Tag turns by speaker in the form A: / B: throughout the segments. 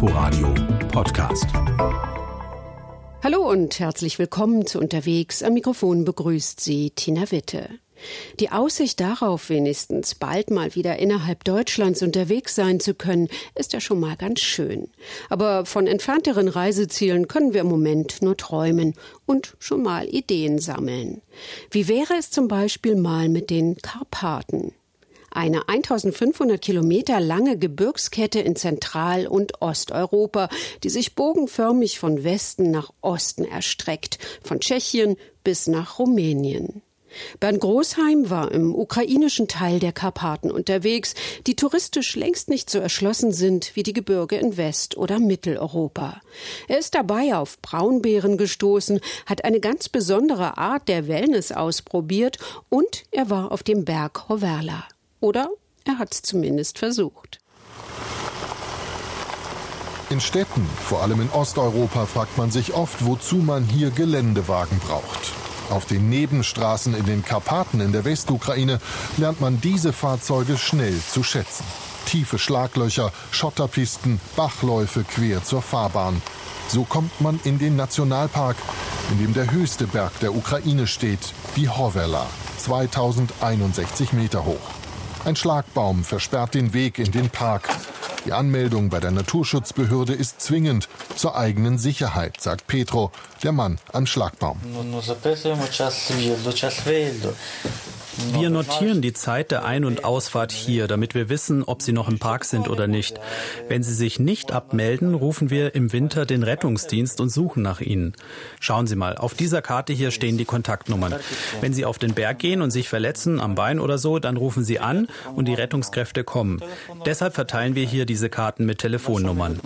A: Inforadio Podcast.
B: Hallo und herzlich willkommen zu Unterwegs. Am Mikrofon begrüßt Sie Tina Witte. Die Aussicht darauf, wenigstens bald mal wieder innerhalb Deutschlands unterwegs sein zu können, ist ja schon mal ganz schön. Aber von entfernteren Reisezielen können wir im Moment nur träumen und schon mal Ideen sammeln. Wie wäre es zum Beispiel mal mit den Karpaten? Eine 1500 Kilometer lange Gebirgskette in Zentral- und Osteuropa, die sich bogenförmig von Westen nach Osten erstreckt, von Tschechien bis nach Rumänien. Bernd Großheim war im ukrainischen Teil der Karpaten unterwegs, die touristisch längst nicht so erschlossen sind wie die Gebirge in West- oder Mitteleuropa. Er ist dabei auf Braunbären gestoßen, hat eine ganz besondere Art der Wellness ausprobiert und er war auf dem Berg Hoverla. Oder er hat es zumindest versucht.
C: In Städten, vor allem in Osteuropa, fragt man sich oft, wozu man hier Geländewagen braucht. Auf den Nebenstraßen in den Karpaten in der Westukraine lernt man diese Fahrzeuge schnell zu schätzen. Tiefe Schlaglöcher, Schotterpisten, Bachläufe quer zur Fahrbahn. So kommt man in den Nationalpark, in dem der höchste Berg der Ukraine steht, die Hovela, 2061 Meter hoch. Ein Schlagbaum versperrt den Weg in den Park. Die Anmeldung bei der Naturschutzbehörde ist zwingend zur eigenen Sicherheit, sagt Petro, der Mann am Schlagbaum.
D: Wir notieren die Zeit der Ein- und Ausfahrt hier, damit wir wissen, ob Sie noch im Park sind oder nicht. Wenn Sie sich nicht abmelden, rufen wir im Winter den Rettungsdienst und suchen nach Ihnen. Schauen Sie mal, auf dieser Karte hier stehen die Kontaktnummern. Wenn Sie auf den Berg gehen und sich verletzen am Bein oder so, dann rufen Sie an und die Rettungskräfte kommen. Deshalb verteilen wir hier diese Karten mit Telefonnummern.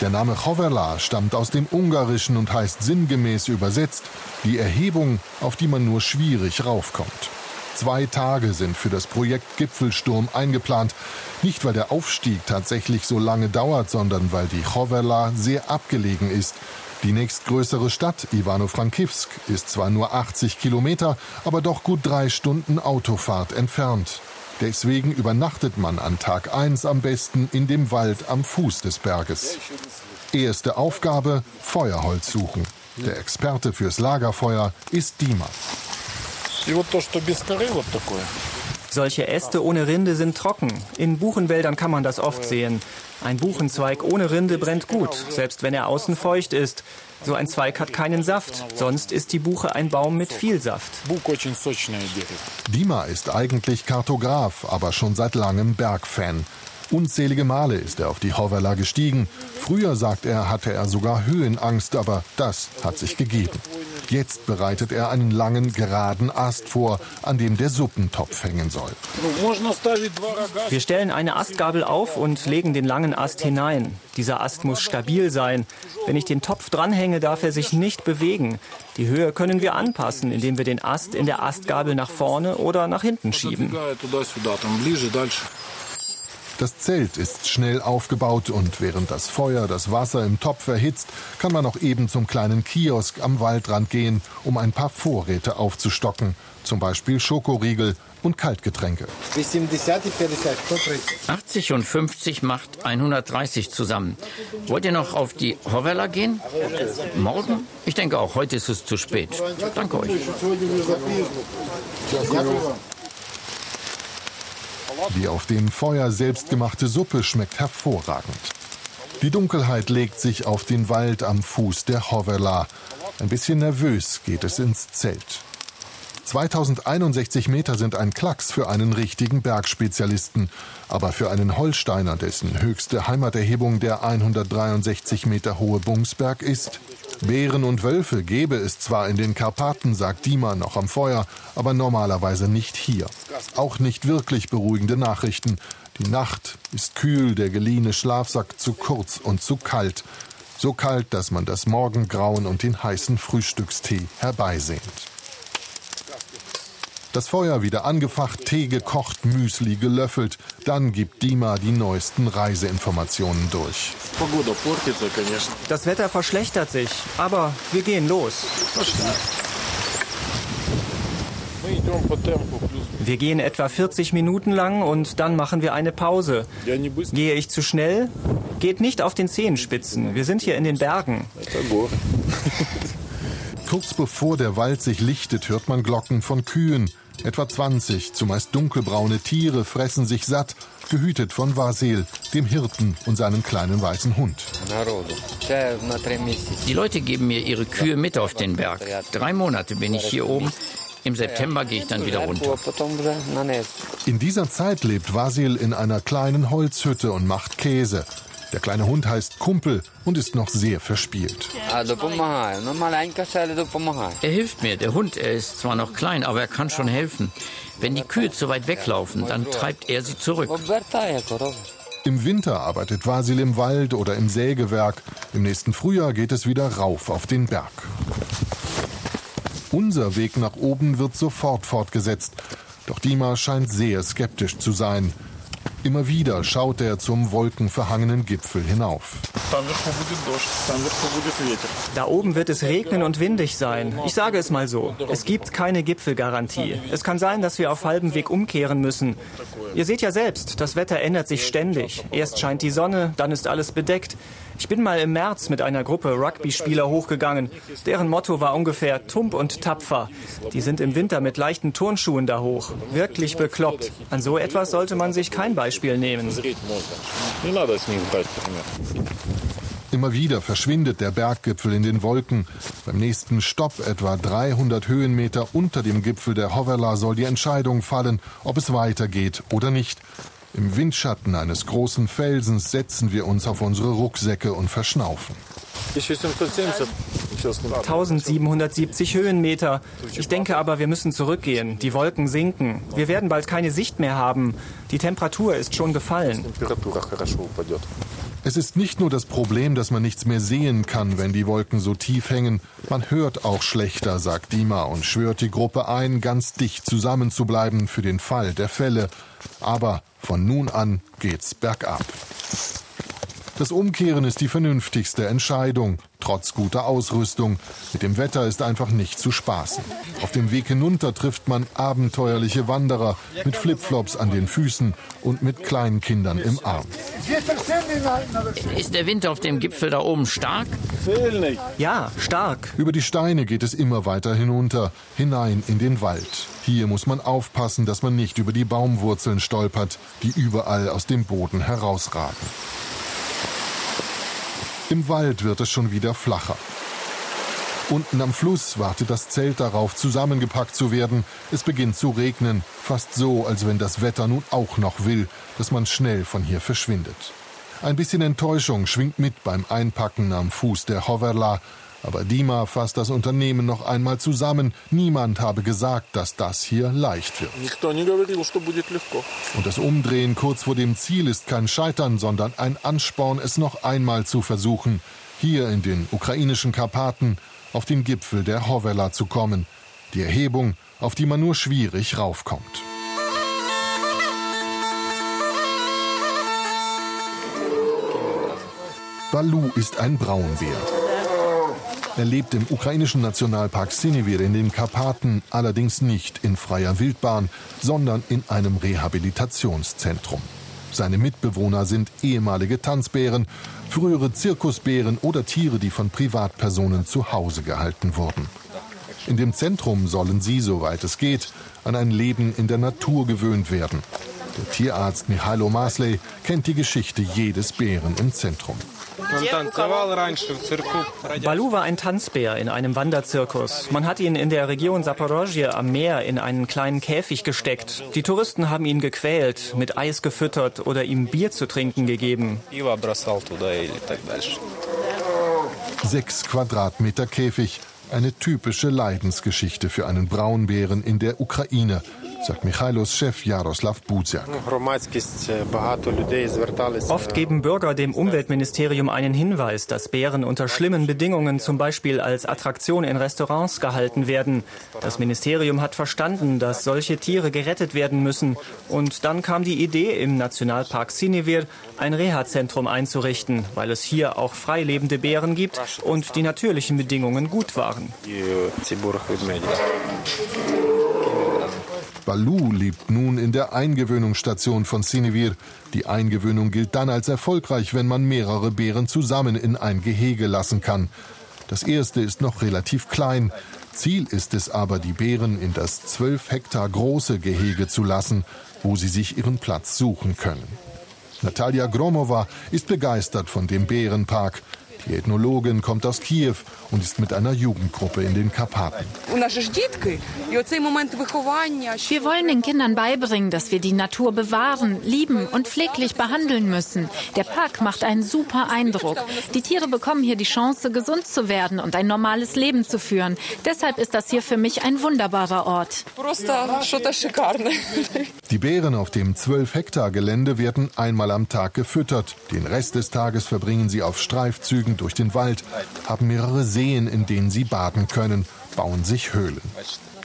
C: Der Name Choverla stammt aus dem Ungarischen und heißt sinngemäß übersetzt die Erhebung, auf die man nur schwierig raufkommt. Zwei Tage sind für das Projekt Gipfelsturm eingeplant. Nicht, weil der Aufstieg tatsächlich so lange dauert, sondern weil die Choverla sehr abgelegen ist. Die nächstgrößere Stadt, Ivano-Frankivsk, ist zwar nur 80 Kilometer, aber doch gut drei Stunden Autofahrt entfernt. Deswegen übernachtet man an Tag 1 am besten in dem Wald am Fuß des Berges. Erste Aufgabe, Feuerholz suchen. Der Experte fürs Lagerfeuer ist Dima.
E: Solche Äste ohne Rinde sind trocken. In Buchenwäldern kann man das oft sehen. Ein Buchenzweig ohne Rinde brennt gut, selbst wenn er außen feucht ist. So ein Zweig hat keinen Saft, sonst ist die Buche ein Baum mit viel Saft.
C: Dima ist eigentlich Kartograf, aber schon seit langem Bergfan. Unzählige Male ist er auf die Hovela gestiegen. Früher, sagt er, hatte er sogar Höhenangst, aber das hat sich gegeben. Jetzt bereitet er einen langen, geraden Ast vor, an dem der Suppentopf hängen soll.
E: Wir stellen eine Astgabel auf und legen den langen Ast hinein. Dieser Ast muss stabil sein. Wenn ich den Topf dranhänge, darf er sich nicht bewegen. Die Höhe können wir anpassen, indem wir den Ast in der Astgabel nach vorne oder nach hinten schieben.
C: Das Zelt ist schnell aufgebaut und während das Feuer das Wasser im Topf erhitzt, kann man auch eben zum kleinen Kiosk am Waldrand gehen, um ein paar Vorräte aufzustocken, zum Beispiel Schokoriegel und Kaltgetränke.
F: 80 und 50 macht 130 zusammen. Wollt ihr noch auf die Hovella gehen? Morgen? Ich denke auch, heute ist es zu spät. Danke euch.
C: Die auf dem Feuer selbstgemachte Suppe schmeckt hervorragend. Die Dunkelheit legt sich auf den Wald am Fuß der Hovela. Ein bisschen nervös geht es ins Zelt. 2061 Meter sind ein Klacks für einen richtigen Bergspezialisten, aber für einen Holsteiner, dessen höchste Heimaterhebung der 163 Meter hohe Bungsberg ist, Bären und Wölfe gäbe es zwar in den Karpaten, sagt Dima noch am Feuer, aber normalerweise nicht hier. Auch nicht wirklich beruhigende Nachrichten. Die Nacht ist kühl, der geliehene Schlafsack zu kurz und zu kalt. So kalt, dass man das Morgengrauen und den heißen Frühstückstee herbeisehnt. Das Feuer wieder angefacht, Tee gekocht, Müsli gelöffelt. Dann gibt Dima die neuesten Reiseinformationen durch.
E: Das Wetter verschlechtert sich, aber wir gehen los. Wir gehen etwa 40 Minuten lang und dann machen wir eine Pause. Gehe ich zu schnell? Geht nicht auf den Zehenspitzen. Wir sind hier in den Bergen.
C: Kurz bevor der Wald sich lichtet, hört man Glocken von Kühen. Etwa 20, zumeist dunkelbraune Tiere fressen sich satt, gehütet von Vasil, dem Hirten und seinem kleinen weißen Hund.
F: Die Leute geben mir ihre Kühe mit auf den Berg. Drei Monate bin ich hier oben. Im September gehe ich dann wieder runter.
C: In dieser Zeit lebt Vasil in einer kleinen Holzhütte und macht Käse. Der kleine Hund heißt Kumpel und ist noch sehr verspielt.
F: Er hilft mir. Der Hund, er ist zwar noch klein, aber er kann schon helfen. Wenn die Kühe zu weit weglaufen, dann treibt er sie zurück.
C: Im Winter arbeitet Vasil im Wald oder im Sägewerk. Im nächsten Frühjahr geht es wieder rauf auf den Berg. Unser Weg nach oben wird sofort fortgesetzt. Doch Dima scheint sehr skeptisch zu sein. Immer wieder schaut er zum wolkenverhangenen Gipfel hinauf.
E: Da oben wird es regnen und windig sein. Ich sage es mal so. Es gibt keine Gipfelgarantie. Es kann sein, dass wir auf halbem Weg umkehren müssen. Ihr seht ja selbst, das Wetter ändert sich ständig. Erst scheint die Sonne, dann ist alles bedeckt. Ich bin mal im März mit einer Gruppe Rugby-Spieler hochgegangen. Deren Motto war ungefähr tump und tapfer. Die sind im Winter mit leichten Turnschuhen da hoch. Wirklich bekloppt. An so etwas sollte man sich kein Beispiel nehmen.
C: Immer wieder verschwindet der Berggipfel in den Wolken. Beim nächsten Stopp, etwa 300 Höhenmeter unter dem Gipfel der Hovela, soll die Entscheidung fallen, ob es weitergeht oder nicht. Im Windschatten eines großen Felsens setzen wir uns auf unsere Rucksäcke und verschnaufen.
E: 1770 Höhenmeter. Ich denke aber, wir müssen zurückgehen. Die Wolken sinken. Wir werden bald keine Sicht mehr haben. Die Temperatur ist schon gefallen.
C: Es ist nicht nur das Problem, dass man nichts mehr sehen kann, wenn die Wolken so tief hängen. Man hört auch schlechter, sagt Dima und schwört die Gruppe ein, ganz dicht zusammenzubleiben für den Fall der Fälle. Aber von nun an geht's bergab. Das Umkehren ist die vernünftigste Entscheidung, trotz guter Ausrüstung. Mit dem Wetter ist einfach nicht zu spaßen. Auf dem Weg hinunter trifft man abenteuerliche Wanderer mit Flipflops an den Füßen und mit kleinen Kindern im Arm.
F: Ist der Wind auf dem Gipfel da oben stark?
E: Ja, stark.
C: Über die Steine geht es immer weiter hinunter, hinein in den Wald. Hier muss man aufpassen, dass man nicht über die Baumwurzeln stolpert, die überall aus dem Boden herausragen. Im Wald wird es schon wieder flacher. Unten am Fluss wartet das Zelt darauf, zusammengepackt zu werden. Es beginnt zu regnen, fast so, als wenn das Wetter nun auch noch will, dass man schnell von hier verschwindet. Ein bisschen Enttäuschung schwingt mit beim Einpacken am Fuß der Hoverla, aber Dima fasst das Unternehmen noch einmal zusammen. Niemand habe gesagt, dass das hier leicht wird. Und das Umdrehen kurz vor dem Ziel ist kein Scheitern, sondern ein Ansporn, es noch einmal zu versuchen, hier in den ukrainischen Karpaten auf den Gipfel der Hovela zu kommen. Die Erhebung, auf die man nur schwierig raufkommt. Balu ist ein Braunbär. Er lebt im ukrainischen Nationalpark Sinevir in den Karpaten, allerdings nicht in freier Wildbahn, sondern in einem Rehabilitationszentrum. Seine Mitbewohner sind ehemalige Tanzbären, frühere Zirkusbären oder Tiere, die von Privatpersonen zu Hause gehalten wurden. In dem Zentrum sollen sie, soweit es geht, an ein Leben in der Natur gewöhnt werden. Der Tierarzt Mihailo Masley kennt die Geschichte jedes Bären im Zentrum.
E: Balu war ein Tanzbär in einem Wanderzirkus. Man hat ihn in der Region Saporozhye am Meer in einen kleinen Käfig gesteckt. Die Touristen haben ihn gequält, mit Eis gefüttert oder ihm Bier zu trinken gegeben.
C: Sechs Quadratmeter Käfig. Eine typische Leidensgeschichte für einen Braunbären in der Ukraine, sagt Michailos Chef Jaroslav Buziak.
E: Oft geben Bürger dem Umweltministerium einen Hinweis, dass Bären unter schlimmen Bedingungen zum Beispiel als Attraktion in Restaurants gehalten werden. Das Ministerium hat verstanden, dass solche Tiere gerettet werden müssen. Und dann kam die Idee, im Nationalpark Sinevir ein Reha-Zentrum einzurichten, weil es hier auch freilebende Bären gibt und die natürlichen Bedingungen gut waren.
C: Balu lebt nun in der Eingewöhnungsstation von Sinevir. Die Eingewöhnung gilt dann als erfolgreich, wenn man mehrere Bären zusammen in ein Gehege lassen kann. Das erste ist noch relativ klein. Ziel ist es aber, die Bären in das zwölf Hektar große Gehege zu lassen, wo sie sich ihren Platz suchen können. Natalia Gromova ist begeistert von dem Bärenpark. Die Ethnologin kommt aus Kiew und ist mit einer Jugendgruppe in den Karpaten.
G: Wir wollen den Kindern beibringen, dass wir die Natur bewahren, lieben und pfleglich behandeln müssen. Der Park macht einen super Eindruck. Die Tiere bekommen hier die Chance, gesund zu werden und ein normales Leben zu führen. Deshalb ist das hier für mich ein wunderbarer Ort.
C: Die Bären auf dem 12 Hektar Gelände werden einmal am Tag gefüttert. Den Rest des Tages verbringen sie auf Streifzügen durch den Wald, haben mehrere Seen, in denen sie baden können, bauen sich Höhlen.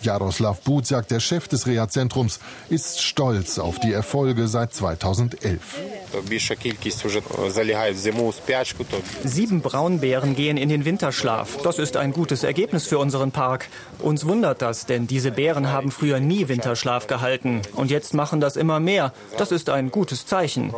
C: Jaroslav Buziak, der Chef des Reha-Zentrums, ist stolz auf die Erfolge seit 2011.
E: Sieben Braunbären gehen in den Winterschlaf. Das ist ein gutes Ergebnis für unseren Park. Uns wundert das, denn diese Bären haben früher nie Winterschlaf gehalten. Und jetzt machen das immer mehr. Das ist ein gutes Zeichen.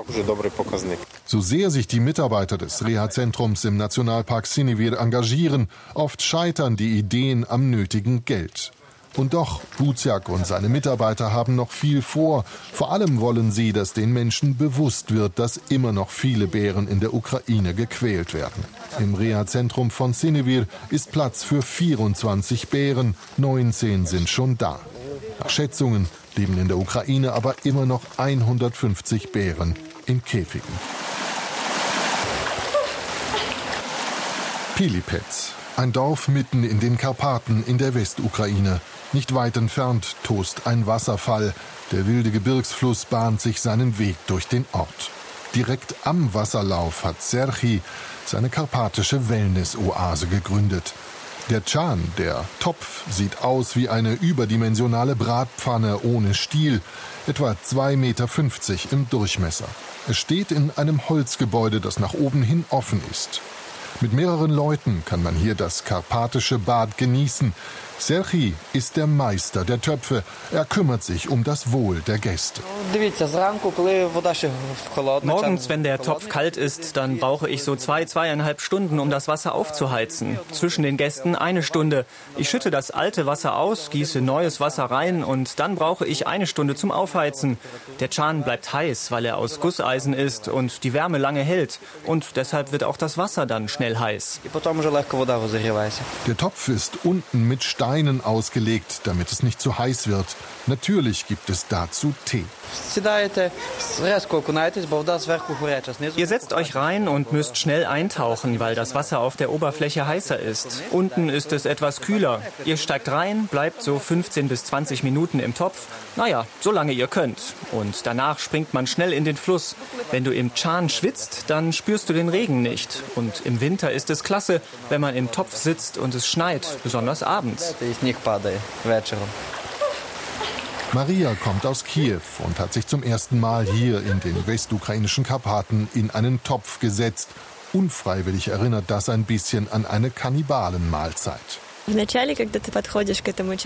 C: So sehr sich die Mitarbeiter des Reha-Zentrums im Nationalpark Sinevir engagieren, oft scheitern die Ideen am nötigen Geld. Und doch, Buziak und seine Mitarbeiter haben noch viel vor. Vor allem wollen sie, dass den Menschen bewusst wird, dass immer noch viele Bären in der Ukraine gequält werden. Im Reha-Zentrum von Sinevir ist Platz für 24 Bären, 19 sind schon da. Nach Schätzungen leben in der Ukraine aber immer noch 150 Bären in Käfigen. Pilipetz, ein Dorf mitten in den Karpaten in der Westukraine. Nicht weit entfernt tost ein Wasserfall. Der wilde Gebirgsfluss bahnt sich seinen Weg durch den Ort. Direkt am Wasserlauf hat Serchi seine karpatische Wellness-Oase gegründet. Der Chan, der Topf, sieht aus wie eine überdimensionale Bratpfanne ohne Stiel, etwa 2,50 Meter im Durchmesser. Es steht in einem Holzgebäude, das nach oben hin offen ist. Mit mehreren Leuten kann man hier das karpatische Bad genießen. Serchi ist der Meister der Töpfe. Er kümmert sich um das Wohl der Gäste.
E: Morgens, wenn der Topf kalt ist, dann brauche ich so zwei, zweieinhalb Stunden, um das Wasser aufzuheizen. Zwischen den Gästen eine Stunde. Ich schütte das alte Wasser aus, gieße neues Wasser rein und dann brauche ich eine Stunde zum Aufheizen. Der Chan bleibt heiß, weil er aus Gusseisen ist und die Wärme lange hält. Und deshalb wird auch das Wasser dann schnell heiß.
C: Der Topf ist unten mit Steinen ausgelegt, damit es nicht zu heiß wird. Natürlich gibt es dazu Tee.
E: Ihr setzt euch rein und müsst schnell eintauchen, weil das Wasser auf der Oberfläche heißer ist. Unten ist es etwas kühler. Ihr steigt rein, bleibt so 15 bis 20 Minuten im Topf. Naja, solange ihr könnt. Und danach springt man schnell in den Fluss. Wenn du im Chan schwitzt, dann spürst du den Regen nicht. Und im Winter ist es klasse, wenn man im Topf sitzt und es schneit, besonders abends.
C: Maria kommt aus Kiew und hat sich zum ersten Mal hier in den westukrainischen Karpaten in einen Topf gesetzt. Unfreiwillig erinnert das ein bisschen an eine Kannibalenmahlzeit.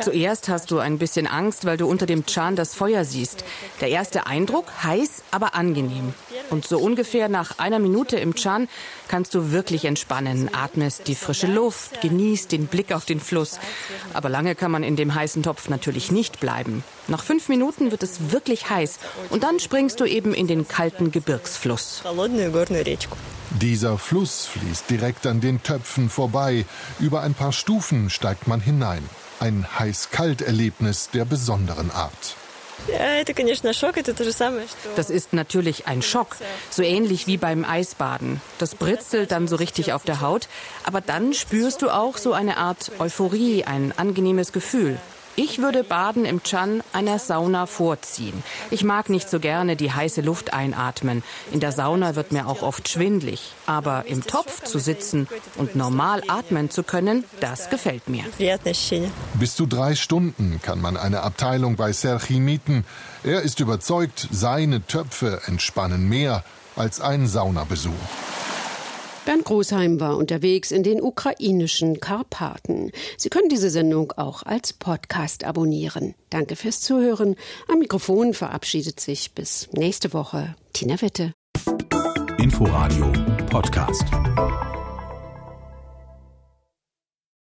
H: Zuerst hast du ein bisschen Angst, weil du unter dem Chan das Feuer siehst. Der erste Eindruck, heiß, aber angenehm. Und so ungefähr nach einer Minute im Chan kannst du wirklich entspannen, atmest die frische Luft, genießt den Blick auf den Fluss. Aber lange kann man in dem heißen Topf natürlich nicht bleiben. Nach fünf Minuten wird es wirklich heiß und dann springst du eben in den kalten Gebirgsfluss.
C: Dieser Fluss fließt direkt an den Töpfen vorbei. Über ein paar Stufen steigt man hinein. Ein heiß-kalt-Erlebnis der besonderen Art.
H: Das ist natürlich ein Schock, so ähnlich wie beim Eisbaden. Das britzelt dann so richtig auf der Haut, aber dann spürst du auch so eine Art Euphorie, ein angenehmes Gefühl. Ich würde Baden im Chan einer Sauna vorziehen. Ich mag nicht so gerne die heiße Luft einatmen. In der Sauna wird mir auch oft schwindlig. Aber im Topf zu sitzen und normal atmen zu können, das gefällt mir.
C: Bis zu drei Stunden kann man eine Abteilung bei Serchi mieten. Er ist überzeugt, seine Töpfe entspannen mehr als ein Saunabesuch.
B: Bernd Großheim war unterwegs in den ukrainischen Karpaten. Sie können diese Sendung auch als Podcast abonnieren. Danke fürs Zuhören. Am Mikrofon verabschiedet sich bis nächste Woche Tina Witte.
A: Inforadio Podcast.